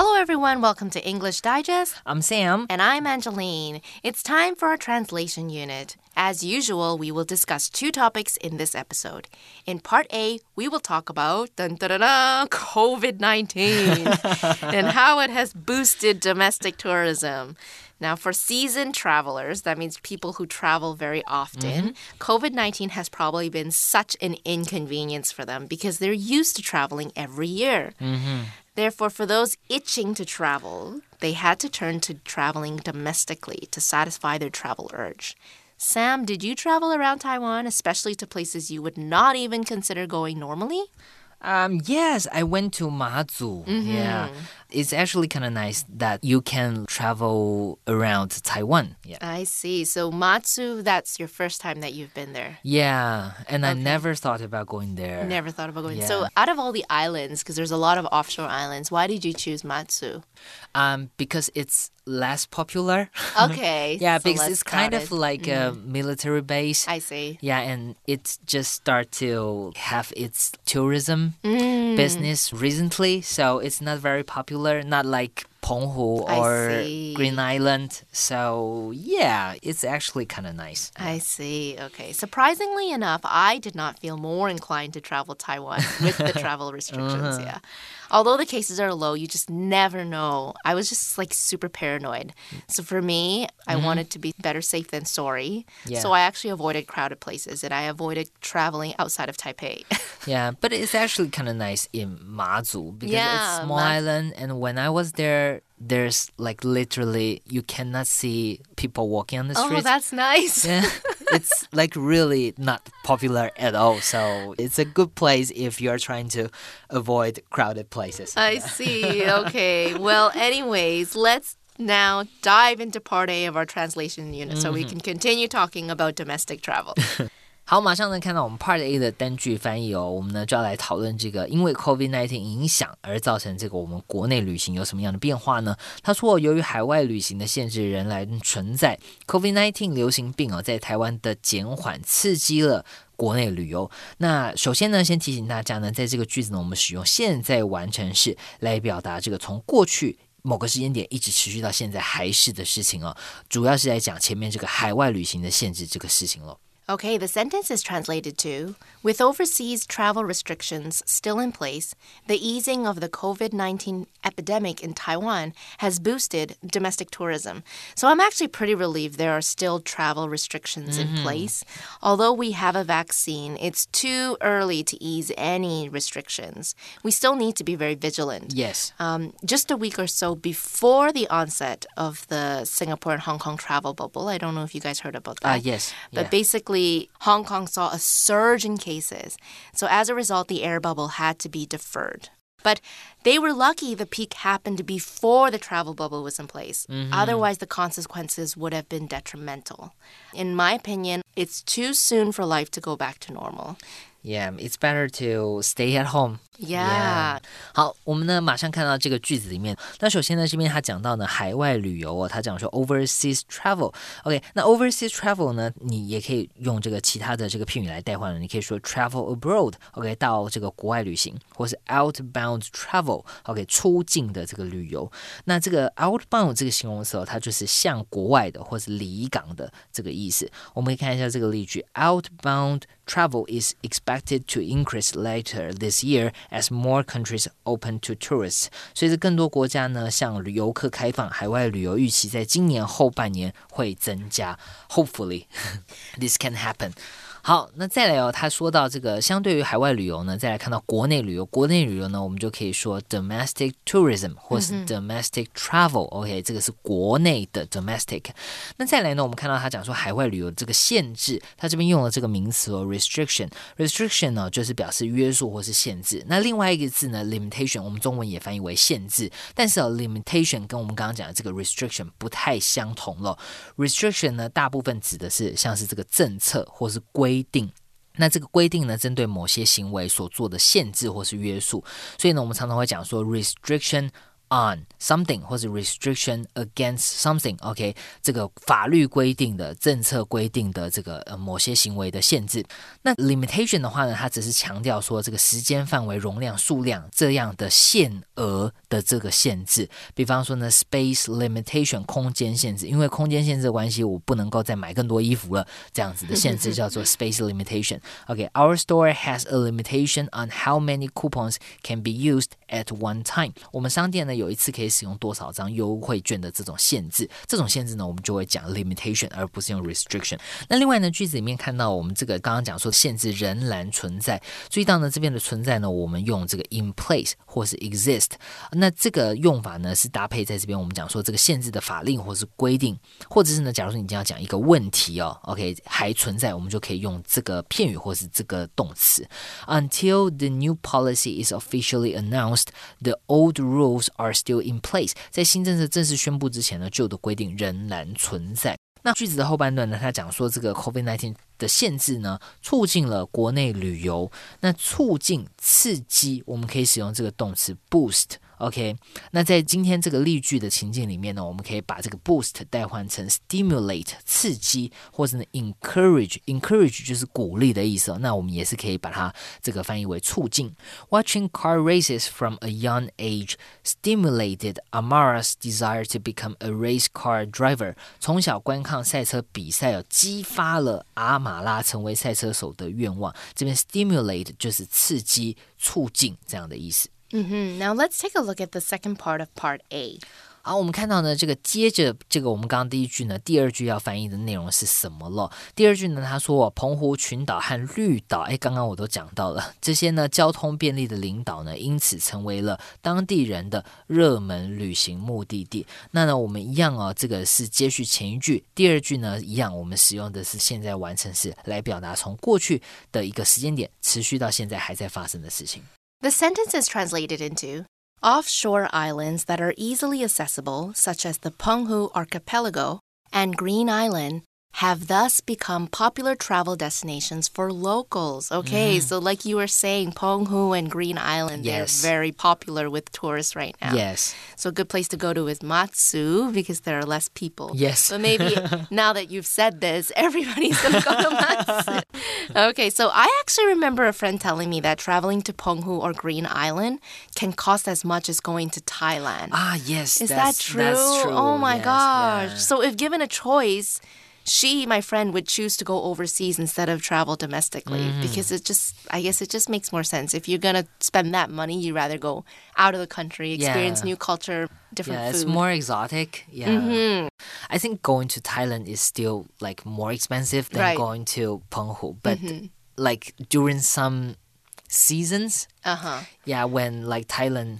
Hello, everyone. Welcome to English Digest. I'm Sam. And I'm Angeline. It's time for our translation unit. As usual, we will discuss two topics in this episode. In part A, we will talk about COVID 19 and how it has boosted domestic tourism. Now, for seasoned travelers, that means people who travel very often, mm -hmm. COVID 19 has probably been such an inconvenience for them because they're used to traveling every year. Mm -hmm. Therefore, for those itching to travel, they had to turn to traveling domestically to satisfy their travel urge. Sam, did you travel around Taiwan, especially to places you would not even consider going normally? Um, yes, I went to Mazu. Mm -hmm. Yeah. It's actually kind of nice that you can travel around Taiwan. Yeah. I see. So Matsu, that's your first time that you've been there. Yeah, and okay. I never thought about going there. Never thought about going. Yeah. So out of all the islands, because there's a lot of offshore islands, why did you choose Matsu? Um, because it's less popular. Okay. yeah, so because it's crowded. kind of like mm. a military base. I see. Yeah, and it just started to have its tourism mm. business recently, so it's not very popular. Not like Penghu or Green Island. So, yeah, it's actually kind of nice. I see. Okay. Surprisingly enough, I did not feel more inclined to travel Taiwan with the travel restrictions. Uh -huh. Yeah. Although the cases are low, you just never know. I was just like super paranoid. So for me, I mm -hmm. wanted to be better safe than sorry. Yeah. So I actually avoided crowded places and I avoided traveling outside of Taipei. yeah, but it's actually kind of nice in Mazu because yeah, it's small Ma island and when I was there there's like literally you cannot see people walking on the street. Oh, that's nice. Yeah. it's like really not popular at all. So it's a good place if you're trying to avoid crowded places. I yeah. see. Okay. well, anyways, let's now dive into part A of our translation unit mm -hmm. so we mm-hmm. can continue talking about domestic travel. 好，马上呢看到我们 Part A 的单句翻译哦，我们呢就要来讨论这个因为 COVID-19 影响而造成这个我们国内旅行有什么样的变化呢？他说，由于海外旅行的限制仍然存在，COVID-19 流行病哦在台湾的减缓刺激了国内旅游。那首先呢，先提醒大家呢，在这个句子呢，我们使用现在完成式来表达这个从过去某个时间点一直持续到现在还是的事情哦，主要是在讲前面这个海外旅行的限制这个事情了。Okay, the sentence is translated to With overseas travel restrictions still in place, the easing of the COVID 19 epidemic in Taiwan has boosted domestic tourism. So I'm actually pretty relieved there are still travel restrictions mm -hmm. in mm-hmm. place. Although we have a vaccine, it's too early to ease any restrictions. We still need to be very vigilant. Yes. Um, just a week or so before the onset of the Singapore and Hong Kong travel bubble, I don't know if you guys heard about that. Uh, yes. But yeah. basically, Hong Kong saw a surge in cases. So as a result, the air bubble had to be deferred. But they were lucky the peak happened before the travel bubble was in place. Mm -hmm. Otherwise, the consequences would have been detrimental. In my opinion, it's too soon for life to go back to normal. Yeah, it's better to stay at home. Yeah. 好，我们呢马上看到这个句子里面。那首先呢，这边他讲到呢海外旅游哦，他讲说 overseas travel。OK，那 overseas travel 呢，你也可以用这个其他的这个片语来代换了。你可以说 travel abroad。OK，到这个国外旅行，或是 outbound travel。OK，出境的这个旅游。那这个 outbound 这个形容词哦，它就是向国外的或是离港的这个意思。我们可以看一下这个例句：outbound travel is expected to increase later this year as more countries open to tourists。随着更多国家呢向旅游客开放，海外旅游预期在今年后半年会增加。Hopefully, this can happen. 好，那再来哦，他说到这个，相对于海外旅游呢，再来看到国内旅游，国内旅游呢，我们就可以说 domestic tourism 或是 domestic travel。OK，这个是国内的 domestic。那再来呢，我们看到他讲说海外旅游这个限制，他这边用了这个名词哦，restriction。restriction 呢，就是表示约束或是限制。那另外一个字呢，limitation，我们中文也翻译为限制，但是哦，limitation 跟我们刚刚讲的这个 restriction 不太相同了。restriction 呢，大部分指的是像是这个政策或是规。规定，那这个规定呢，针对某些行为所做的限制或是约束，所以呢，我们常常会讲说 restriction on something 或者 restriction against something。OK，这个法律规定的、政策规定的这个呃某些行为的限制。那 limitation 的话呢，它只是强调说这个时间范围、容量、数量这样的限额的这个限制。比方说呢，space limitation 空间限制，因为空间限制的关系，我不能够再买更多衣服了，这样子的限制叫做 space limitation。OK，our store has a limitation on how many coupons can be used at one time。我们商店呢 有一次可以使用多少张优惠券的这种限制，这种限制呢我们就会讲 limitation，而不是用 restriction。那另外呢句子里面看到我们这个刚刚讲说限制仍然存在，注意到呢这边的存在呢我们用这个 in place 或是 exist，那这个用法呢是搭配在这边我们讲说这个限制的法令或是规定，或者是呢假如说你今天要讲一个问题哦，OK 还存在，我们就可以用这个片语或是这个动词。Until the new policy is officially announced, the old rules are still in place。在新政策正式宣布之前呢，旧的规定仍然存在。那句子的后半段呢，他讲说这个 COVID-19 的限制呢，促进了国内旅游。那促进、刺激，我们可以使用这个动词 boost。OK，那在今天这个例句的情境里面呢，我们可以把这个 boost 代换成 stimulate 刺激，或者呢 encourage，encourage 就是鼓励的意思。那我们也是可以把它这个翻译为促进。Watching car races from a young age stimulated Amara's desire to become a race car driver。从小观看赛车比赛哦，激发了阿马拉成为赛车手的愿望。这边 stimulate 就是刺激、促进这样的意思。Mm-hmm. Now let's take a look at the second part of part A. 好，我们看到呢，这个接着这个我们刚刚第一句呢，第二句要翻译的内容是什么了？第二句呢，他说澎湖群岛和绿岛，哎，刚刚我都讲到了 这些呢，交通便利的领导呢，因此成为了当地人的热门旅行目的地。那呢，我们一样哦，这个是接续前一句，第二句呢一样，我们使用的是现在完成时来表达从过去的一个时间点持续到现在还在发生的事情。The sentence is translated into offshore islands that are easily accessible, such as the Penghu Archipelago and Green Island, have thus become popular travel destinations for locals. Okay, mm. so like you were saying, Penghu and Green Island, yes. they're very popular with tourists right now. Yes. So a good place to go to is Matsu because there are less people. Yes. But maybe now that you've said this, everybody's going to go to Matsu. okay, so I actually remember a friend telling me that traveling to Penghu or Green Island can cost as much as going to Thailand. Ah, yes. Is that true? true? Oh my yes, gosh. Yeah. So if given a choice, she, my friend, would choose to go overseas instead of travel domestically mm-hmm. because it just, I guess it just makes more sense. If you're going to spend that money, you'd rather go out of the country, experience yeah. new culture, different yeah, food. it's more exotic. Yeah. Mm-hmm. I think going to Thailand is still like more expensive than right. going to Penghu. But mm-hmm. like during some seasons, uh-huh. yeah, when like Thailand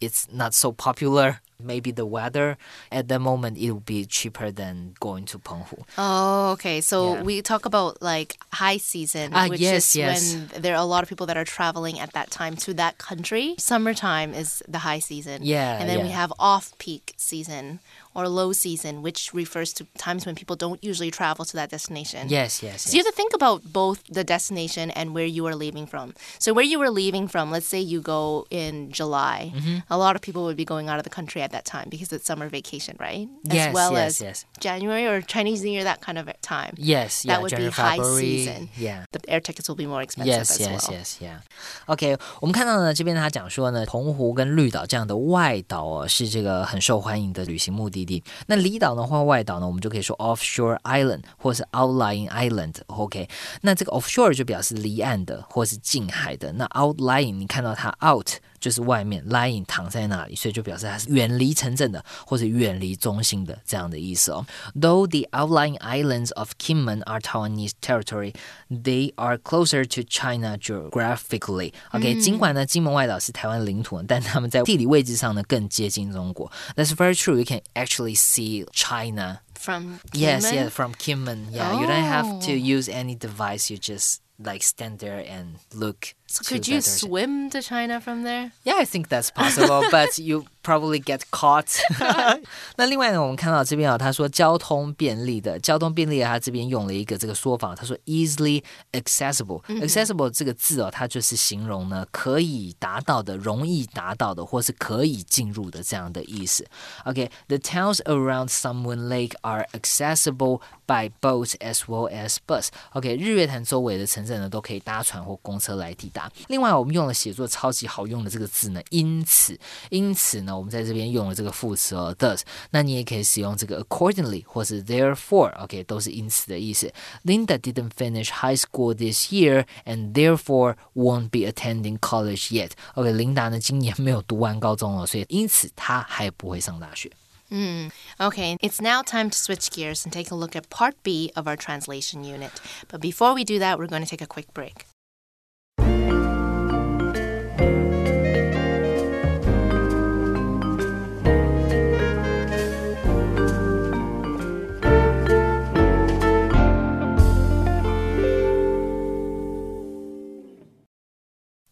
it's not so popular maybe the weather at the moment it will be cheaper than going to Penghu. Oh, okay. So yeah. we talk about like high season, ah, which yes, is yes. when there are a lot of people that are traveling at that time to that country. Summertime is the high season. Yeah. And then yeah. we have off peak season or low season, which refers to times when people don't usually travel to that destination. Yes, yes. So yes. you have to think about both the destination and where you are leaving from. So where you were leaving from, let's say you go in July, mm-hmm. a lot of people would be going out of the country at that time because it's summer vacation, right? Yes, as well yes, as yes. January or Chinese New Year, that kind of time. Yes, that yeah, would January, be high February, season. Yeah. The air tickets will be more expensive yes, as yes, well. Yes, yeah. OK，我们看到呢，这边他讲说呢，澎湖跟绿岛这样的外岛哦，是这个很受欢迎的旅行目的 那离岛呢，或，外岛呢，我们就可以说 offshore island 或是 outlying island。OK，那这个 offshore 就表示离岸的或是近海的。那 outlying 你看到它 out。就是外面 lying 躺在那里，所以就表示它是远离城镇的或者远离中心的这样的意思哦。Though the outlying islands of Kinmen are Taiwanese territory, they are closer to China geographically. OK，、嗯、尽管呢金门外岛是台湾领土，但他们在地理位置上呢更接近中国。That's very true. You can actually see China. From Kinmen? Yes, yeah, from Kinmen. Yeah, oh. you don't have to use any device. You just like stand there and look so could you swim to China from there? Yeah, I think that's possible, but you probably get caught 那另外呢，我们看到这边啊，他说交通便利的，交通便利的，他这边用了一个这个说法，他说 easily accessible。accessible 这个字哦，它就是形容呢可以达到的、容易达到的，或是可以进入的这样的意思。OK，the、okay, towns around Sun Moon Lake are accessible by boat as well as bus。OK，日月潭周围的城镇呢，都可以搭船或公车来抵达。另外，我们用了写作超级好用的这个字呢，因此，因此呢，我们在这边用了这个副词哦，thus。那你也可以使用这个 accordingly 或是 therefore，OK，、都是因此的意思。Linda didn't finish high school this year and therefore won't be attending college yet。OK，琳达呢今年没有读完高中哦，所以因此她还不会上大学。 Okay, it's now time to switch gears and take a look at part B of our translation unit. But before we do that, we're going to take a quick break. Bye.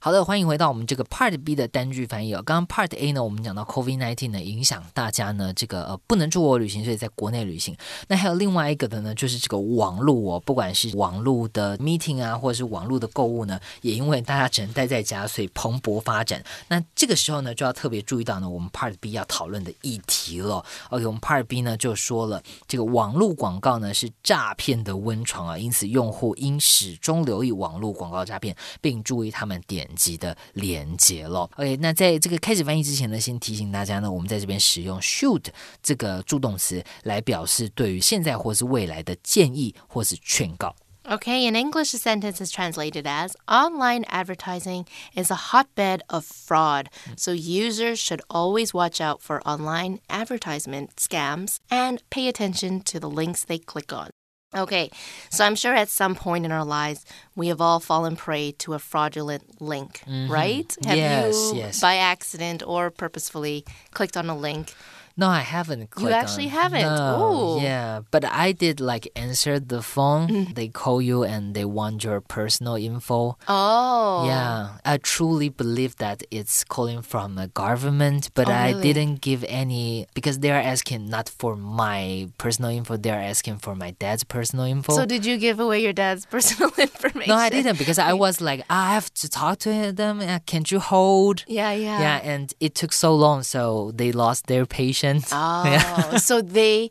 好的，欢迎回到我们这个 Part B 的单句翻译哦。刚刚 Part A 呢，我们讲到 COVID nineteen 呢影响大家呢这个呃不能出国旅行，所以在国内旅行。那还有另外一个的呢，就是这个网络哦，不管是网络的 meeting 啊，或者是网络的购物呢，也因为大家只能待在家，所以蓬勃发展。那这个时候呢，就要特别注意到呢，我们 Part B 要讨论的议题了。OK，我们 Part B 呢就说了，这个网络广告呢是诈骗的温床啊，因此用户应始终留意网络广告诈骗，并注意他们点击的连接了。OK，那在这个开始翻译之前呢，先提醒大家呢，我们在这边使用 should 这个助动词来表示对于现在或是未来的建议或是劝告。 Okay, in English, the sentence is translated as Online advertising is a hotbed of fraud, so users should always watch out for online advertisement scams and pay attention to the links they click on. Okay, so I'm sure at some point in our lives we have all fallen prey to a fraudulent link, mm-hmm. right? Have Yes, you, yes. by accident or purposefully, clicked on a link? No, I haven't. You actually on- haven't? No, Ooh. yeah, but I did like answer the phone. Mm. They call you and they want your personal info. Oh. Yeah, I truly believe that it's calling from a government, but Oh, I really? didn't give any because they're asking not for my personal info, they're asking for my dad's personal info. So did you give away your dad's personal information? no, I didn't because I was like, I have to talk to them. uh, Can't you hold? Yeah, yeah. Yeah, and it took so long, so they lost their patience. Oh, yeah. so they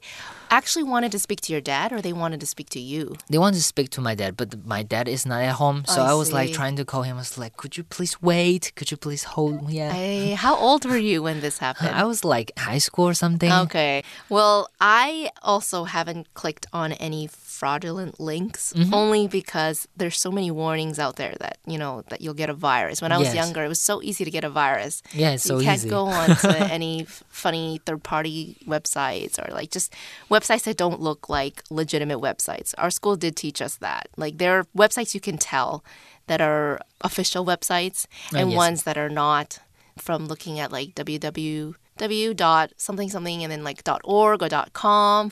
actually wanted to speak to your dad or they wanted to speak to you? They wanted to speak to my dad, but my dad is not at home. So I I, was like trying to call him. I was like, could you please wait? Could you please hold? Yeah. Hey, how old were you when this happened? I was like high school or something. Okay. Well, I also haven't clicked on any fraudulent links Mm-hmm. only because there's so many warnings out there that, you know, that you'll get a virus. When I was Yes. younger, it was so easy to get a virus. Yeah, it's so you can't easy. go on to any funny third-party websites or like just websites that don't look like legitimate websites. Our school did teach us that. Like there are websites you can tell that are official websites oh, and yes. ones that are not from looking at like www dot something something and then like dot org or dot com.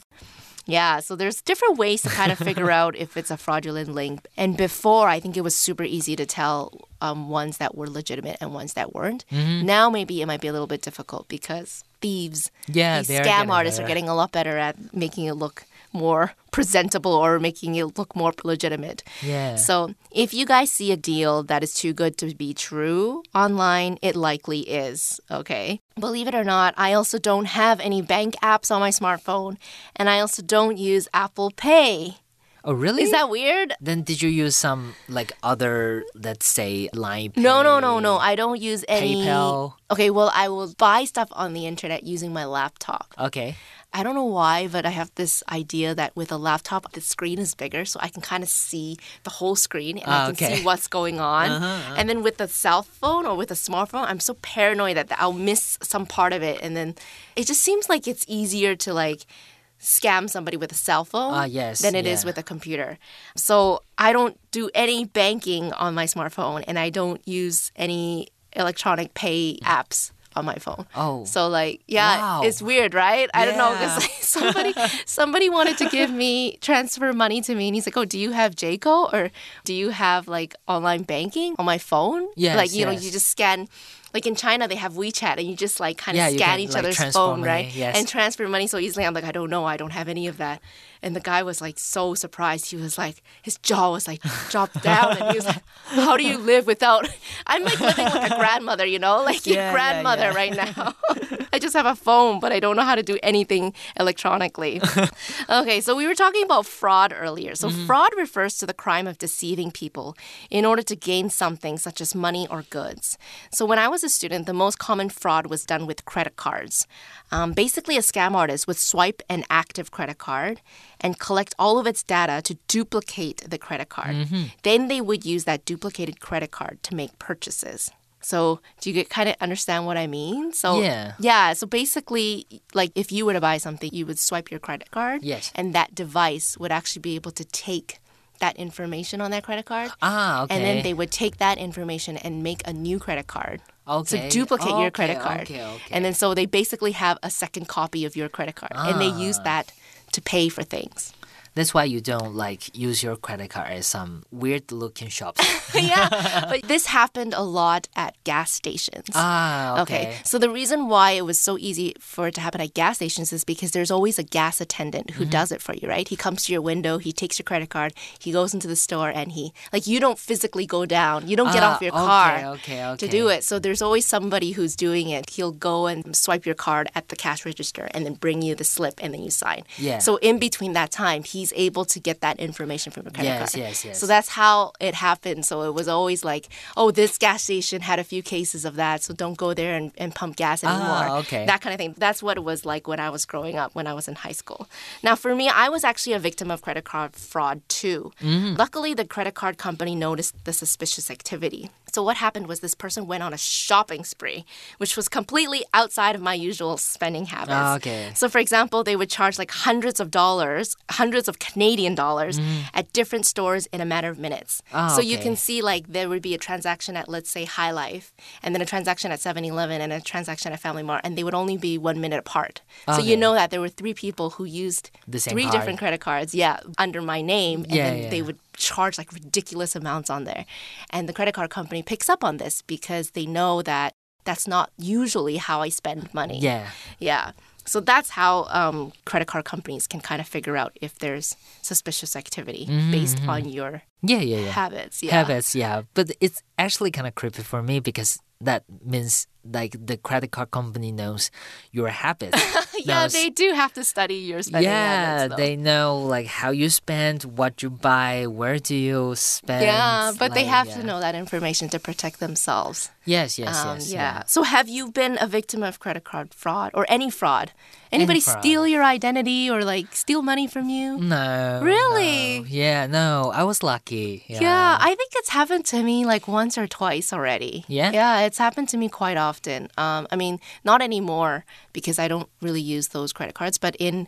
Yeah, so there's different ways to kind of figure out if it's a fraudulent link. And before, I think it was super easy to tell um, ones that were legitimate and ones that weren't. Now, maybe it might be a little bit difficult because thieves, Yeah, these scam getting artists are getting a lot better at making it look more presentable or making it look more legitimate. Yeah. So if you guys see a deal that is too good to be true online, it likely is. Okay. Believe it or not, I also don't have any bank apps on my smartphone, and I also don't use Apple Pay. Oh, really? Is that weird? Then did you use some like other, let's say, LINE? No, no, no, no. I don't use any. PayPal. Okay, well, I will buy stuff on the internet using my laptop. Okay. I don't know why, but I have this idea that with a laptop, the screen is bigger, so I can kind of see the whole screen and Ah, I can okay. Uh-huh, see what's going on. And then with a cell phone or with a smartphone, I'm so paranoid that I'll miss some part of it. And then it just seems like it's easier to like scam somebody with a cell phone Ah, yes, than it is yeah. with a computer. So I don't do any banking on my smartphone and I don't use any electronic pay apps on my phone. Oh. So like, yeah, Wow. it's weird, right? I don't know because like, somebody somebody wanted to give me transfer money to me, and he's like, "Oh, do you have Jayco or do you have like online banking on my phone? Yes, like you know, you just scan." Like in China, they have WeChat, and you just like kind of Yeah, scan can, each like, other's phone, money, right? yes. And transfer money so easily. I'm like, I don't know, I don't have any of that. And the guy was like so surprised. He was like, his jaw was like dropped down, and he was like, "How do you live without?" I'm like living like a grandmother, you know, like Yeah, your grandmother yeah. right now. I just have a phone, but I don't know how to do anything electronically. okay, so we were talking about fraud earlier. So, fraud refers to the crime of deceiving people in order to gain something such as money or goods. So, when I was a student, the most common fraud was done with credit cards. Um, basically, a scam artist would swipe an active credit card and collect all of its data to duplicate the credit card. Then they would use that duplicated credit card to make purchases. So, do you get kind of understand what I mean? So, Yeah. yeah. So basically, like if you were to buy something, you would swipe your credit card. Yes. And that device would actually be able to take that information on that credit card. Ah, okay. And then they would take that information and make a new credit card. Okay. So duplicate your credit card. okay, okay. And then so they basically have a second copy of your credit card. And they use Ah. that to pay for things. That's why you don't like use your credit card at some weird looking shops. yeah. But this happened a lot at gas stations. ah, okay. Okay. So the reason why it was so easy for it to happen at gas stations is because there's always a gas attendant who does it for you, right? He comes to your window, he takes your credit card, he goes into the store and he like you don't physically go down. You don't get Ah, off your okay, car okay, to do it. So there's always somebody who's doing it. He'll go and swipe your card at the cash register and then bring you the slip and then you sign. Yeah. So in between that time, he's able to get that information from your credit Yes, card. yes, yes. So that's how it happened. So it was always like, oh, this gas station had a few cases of that, so don't go there and, and pump gas anymore. Ah, okay. That kind of thing. That's what it was like when I was growing up, when I was in high school. Now, for me, I was actually a victim of credit card fraud too. Mm-hmm. Luckily, the credit card company noticed the suspicious activity. So what happened was this person went on a shopping spree, which was completely outside of my usual spending habits. Ah, okay. So, for example, they would charge like hundreds of dollars, hundreds of Canadian dollars at different stores in a matter of minutes. Ah, so you can see like there would be a transaction at, let's say, Hi-Life, and then a transaction at 7 Eleven, and a transaction at Family Mart, and they would only be one minute apart. Okay. So you know that there were three people who used The same three card. different credit cards, yeah, under my name, and Yeah, then yeah. they would charge like ridiculous amounts on there. And the credit card company picks up on this because they know that that's not usually how I spend money. Yeah. Yeah. So that's how um, credit card companies can kind of figure out if there's suspicious activity based on your Yeah, yeah, yeah. habits. Yeah. Habits, yeah. But it's actually kind of creepy for me because that means like the credit card company knows your habits. Yeah, they do have to study your spending yeah, habits. though. they know like how you spend, what you buy, where do you spend. Yeah, but they have yeah. to know that information to protect themselves. Yes, yes, Um, yes. yeah. So, have you been a victim of credit card fraud or any fraud? Anybody fraud. steal your identity or like steal money from you? No. Really? no. Yeah, no. I was lucky. Yeah. Yeah, I think it's happened to me like once or twice already. Yeah? Yeah, it's happened to me quite often. Um, I mean, not anymore because I don't really use those credit cards, but in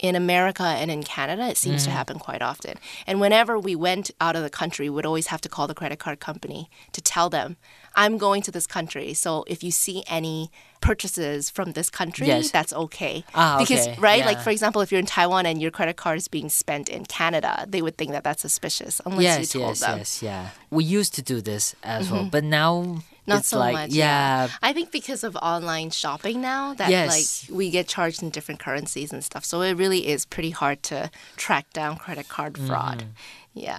in America and in Canada, it seems to mm. happen quite often. And whenever we went out of the country, we would always have to call the credit card company to tell them, I'm going to this country. So if you see any purchases from this country, Yes. that's okay. Ah, because, okay. right? Like, for example, if you're in Taiwan and your credit card is being spent in Canada, they would think that that's suspicious unless yes, you told yes, them. Mm-hmm. yes, yeah. We used to do this as well, but now Not it's so like much. yeah, I think because of online shopping now, that Yes. like we get charged in different currencies and stuff. So it really is pretty hard to track down credit card fraud. Mm-hmm. Yeah.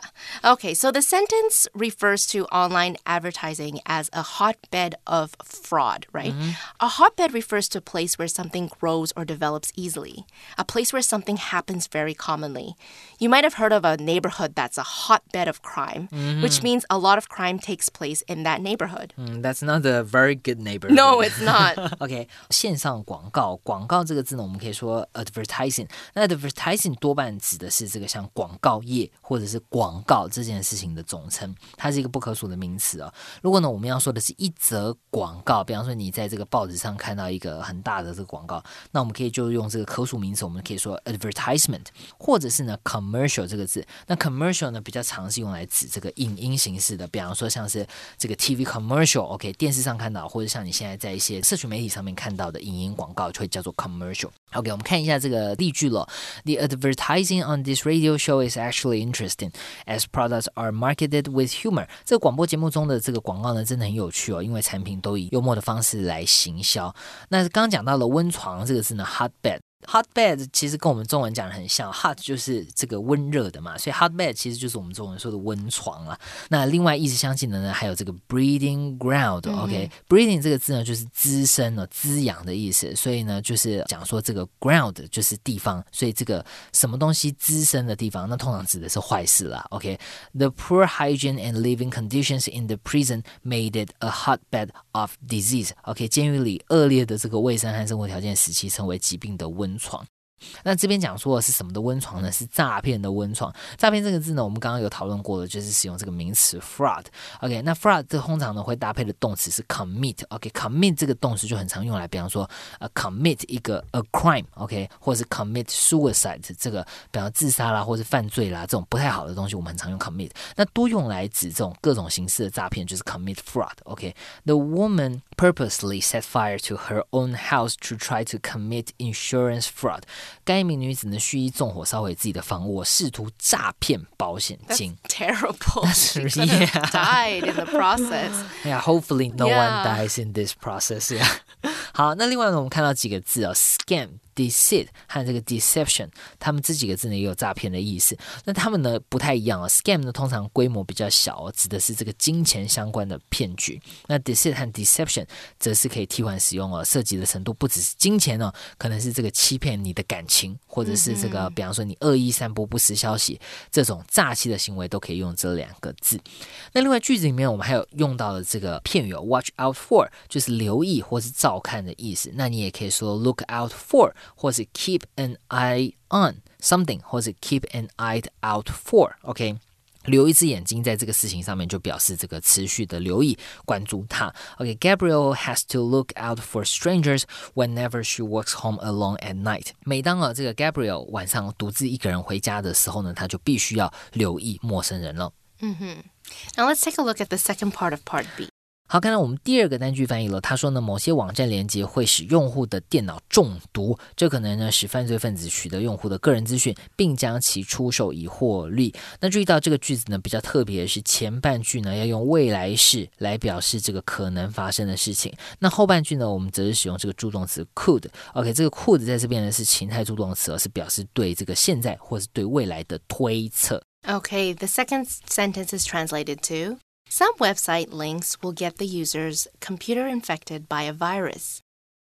Okay, so the sentence refers to online advertising as a hotbed of fraud, right? Mm-hmm. A hotbed refers to a place where something grows or develops easily, a place where something happens very commonly. You might have heard of a neighborhood that's a hotbed of crime, Mm-hmm. which means a lot of crime takes place in that neighborhood. Mm, that's not a very good neighbor. No, it's not. OK，线上广告，广告这个字呢，我们可以说 advertising。那 advertising 多半指的是这个像广告业或者是 广告这件事情的总称，它是一个不可数的名词哦。如果呢，我们要说的是一则广告，比方说你在这个报纸 上看到一个很大的这个广告，那我们可以就用这个可数名词，我们可以说 advertisement，或者是呢 commercial 这个字。那 commercial 呢比较常是用来指这个影音形式的，比方说像是这个 TV commercial，OK，电视上看到，或者像你现在在一些社群媒体上面看到的影音广告，就会叫做 commercial。OK，我们看一下这个例句了。The advertising on this radio show is actually interesting as products are marketed with humor。这个广播节目中的这个广告呢，真的很有趣哦，因为产品都以幽默的方式来行销。那刚刚讲到了温床这个字呢，hotbed。Hotbed 其实跟我们中文讲的很像，hot 就是这个温热的嘛，所以 hotbed 其实就是我们中文说的温床了。那另外意思相近的呢，还有这个 breeding ground，OK，breeding 这个字呢就是滋生了、滋养的意思，所以呢就是讲说这个 ground 就是地方，所以这个什么东西滋生的地方，那通常指的是坏事啦。OK，the poor hygiene and living conditions in the prison made it a hotbed of disease。OK，监狱里恶劣的这个卫生和生活条件使其成为疾病的温。床。那这边讲说的是什么的温床呢？是诈骗的温床。诈骗这个字呢，我们刚刚有讨论过的，就是使用这个名词 fraud。OK，那 fraud 这通常呢会搭配的动词是 commit。OK，commit 这个动词就很常用来，比方说呃 commit 一个 a crime。OK，或者是 commit suicide 这个，比方自杀啦，或是犯罪啦，这种不太好的东西，我们很常用 commit。那多用来指这种各种形式的诈骗，就是 commit fraud。OK，the woman purposely set fire to her own house to try to commit insurance fraud。该名女子呢蓄意纵火烧毁自己的房屋，试图诈骗保险金。Terrible. Have died in the process. Yeah, hopefully no one dies in this process. Yeah. 好，那另外呢，我们看到几个字哦，scam。Deceit 和这个 deception，他们这几个字呢也有诈骗的意思。那他们呢不太一样啊。scam 呢通常规模比较小，哦指的是这个金钱相关的骗局。那 deceit 和 deception 则是可以替换使用哦，涉及的程度不只是金钱哦，可能是这个欺骗你的感情，或者是这个，比方说你恶意散播不实消息，这种诈欺的行为都可以用这两个字。那另外句子里面我们还有用到的这个片语哦，watch out for 就是留意或是照看的意思。那你也可以说 look out for。或是 keep an eye on something，或是 keep an eye out for，OK，留一只眼睛在这个事情上面，就表示这个持续的留意、关注它。OK，Gabriel has to look out for strangers whenever she walks home alone at night。每当啊这个 Gabriel 晚上独自一个人回家的时候呢，他就必须要留意陌生人了。嗯哼。Now let's take a look at the second part of part B. 好，看到我们第二个单句翻译了。他说呢，某些网站连接会使用户的电脑中毒，这可能呢使犯罪分子取得用户的个人资讯，并将其出售以获利。那注意到这个句子呢比较特别的是前半句呢要用未来式来表示这个可能发生的事情，那后半句呢我们则是使用这个助动词 could。OK，这个 could 在这边呢是情态助动词，而是表示对这个现在或是对未来的推测。OK，the second sentence is translated to. Some website links will get the user's computer infected by a virus,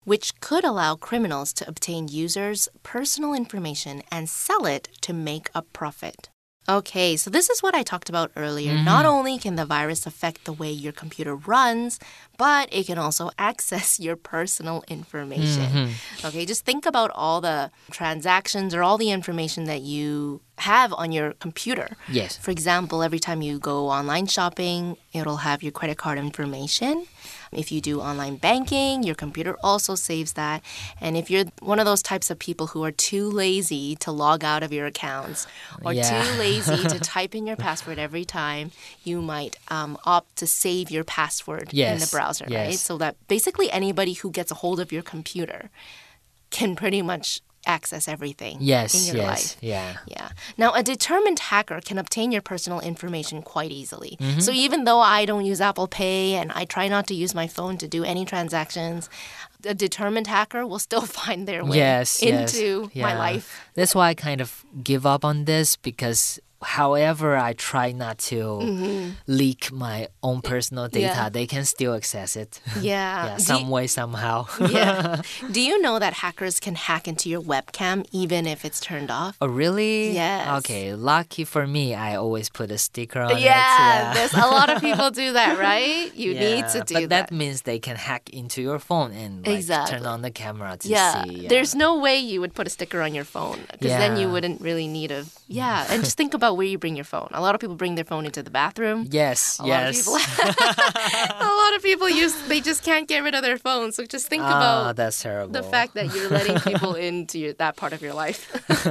which could allow criminals to obtain users' personal information and sell it to make a profit. Okay, so this is what I talked about earlier. Mm -hmm. Not only can the virus affect the way your computer runs, but it can also access your personal information. Mm -hmm. Okay, just think about all the transactions or all the information that you have on your computer. Yes. For example, every time you go online shopping, it'll have your credit card information. If you do online banking, your computer also saves that. And if you're one of those types of people who are too lazy to log out of your accounts or yeah. too lazy to type in your password every time, you might um, opt to save your password yes. in the browser, yes. right? So that basically anybody who gets a hold of your computer can pretty much access everything yes, in your yes, life. Yeah. Yeah. Now, a determined hacker can obtain your personal information quite easily. Mm-hmm. So even though I don't use Apple Pay and I try not to use my phone to do any transactions, a determined hacker will still find their way yes, into yes, yeah. my life. That's why I kind of give up on this because however I try not to mm-hmm. leak my own personal data, yeah. they can still access it. Yeah. yeah some you, way, somehow. yeah. Do you know that hackers can hack into your webcam even if it's turned off? Oh, really? Yes. Okay. Lucky for me, I always put a sticker on yeah, it. Yeah. There's a lot of people do that, right? You yeah, need to do but that. that means they can hack into your phone and like, exactly. turn on the camera to yeah. see. There's no way you would put a sticker on your phone because then you wouldn't really need a. Yeah. And just think about about where you bring your phone. A lot of people bring their phone into the bathroom. Yes, A yes. lot of people a lot of people use they just can't get rid of their phone. So just think Ah, about that's terrible. the fact that you're letting people into your, that part of your life.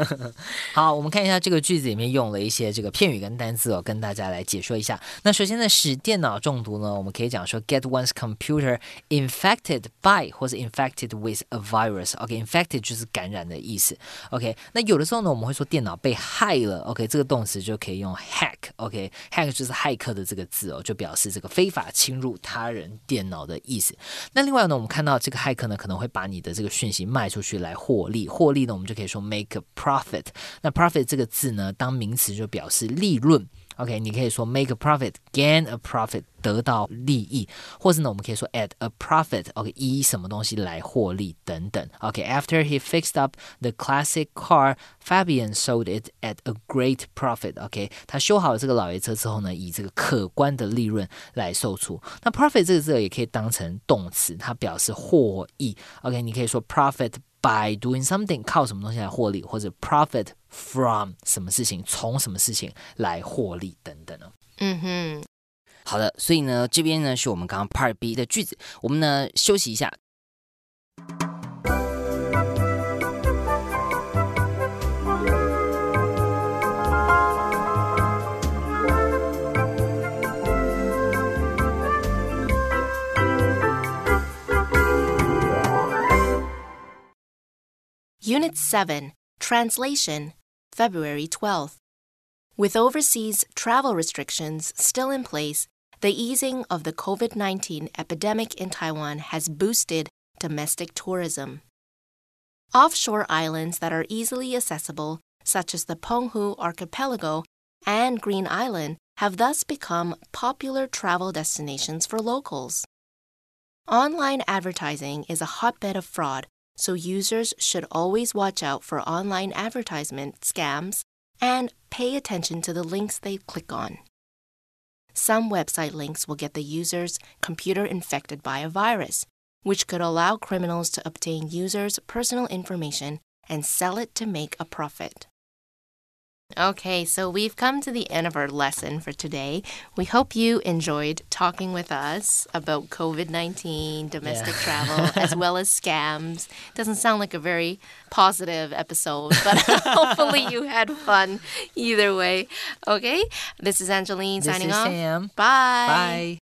好，我们看一下这个句子里面用了一些这个片语跟单词哦，跟大家来解说一下。那首先呢，使电脑中毒呢，我们可以讲说 get one's computer infected by 或是 infected with a virus。OK，infected、就是感染的意思。OK，那有的时候呢，我们会说电脑被害了。OK，这个动 词就可以用 hack。OK，hack、就是骇客的这个字哦，就表示这个非法侵入他人电脑的意思。那另外呢，我们看到这个骇客呢，可能会把你的这个讯息卖出去来获利。获利呢，我们就可以说 make a profit。那 profit 这个字呢，当名词就表示利润。OK，你可以说 make a profit，gain a profit，得到利益，或是呢，我们可以说 at a profit，OK，、以什么东西来获利等等。OK，after、he fixed up the classic car，Fabian sold it at a great profit。OK，他修好了这个老爷车之后呢，以这个可观的利润来售出。那 profit 这个字也可以当成动词，它表示获益。OK，你可以说 profit。 by doing something 靠什么东西来获利，或者 profit from 什么事情，从什么事情来获利等等呢。嗯哼。好的，所以呢，这边呢是我们刚刚 Part B 的句子，我们呢休息一下。Unit 7 Translation, February 12th. With overseas travel restrictions still in place, the easing of the COVID 19 epidemic in Taiwan has boosted domestic tourism. Offshore islands that are easily accessible, such as the Penghu Archipelago and Green Island, have thus become popular travel destinations for locals. Online advertising is a hotbed of fraud so users should always watch out for online advertisement scams and pay attention to the links they click on. Some website links will get the user's computer infected by a virus, which could allow criminals to obtain users' personal information and sell it to make a profit. Okay, so we've come to the end of our lesson for today. We hope you enjoyed talking with us about COVID 19, domestic Yeah. travel, as well as scams. Doesn't sound like a very positive episode, but hopefully you had fun either way. Okay, this is Angeline This signing is off. Sam. Bye. Bye.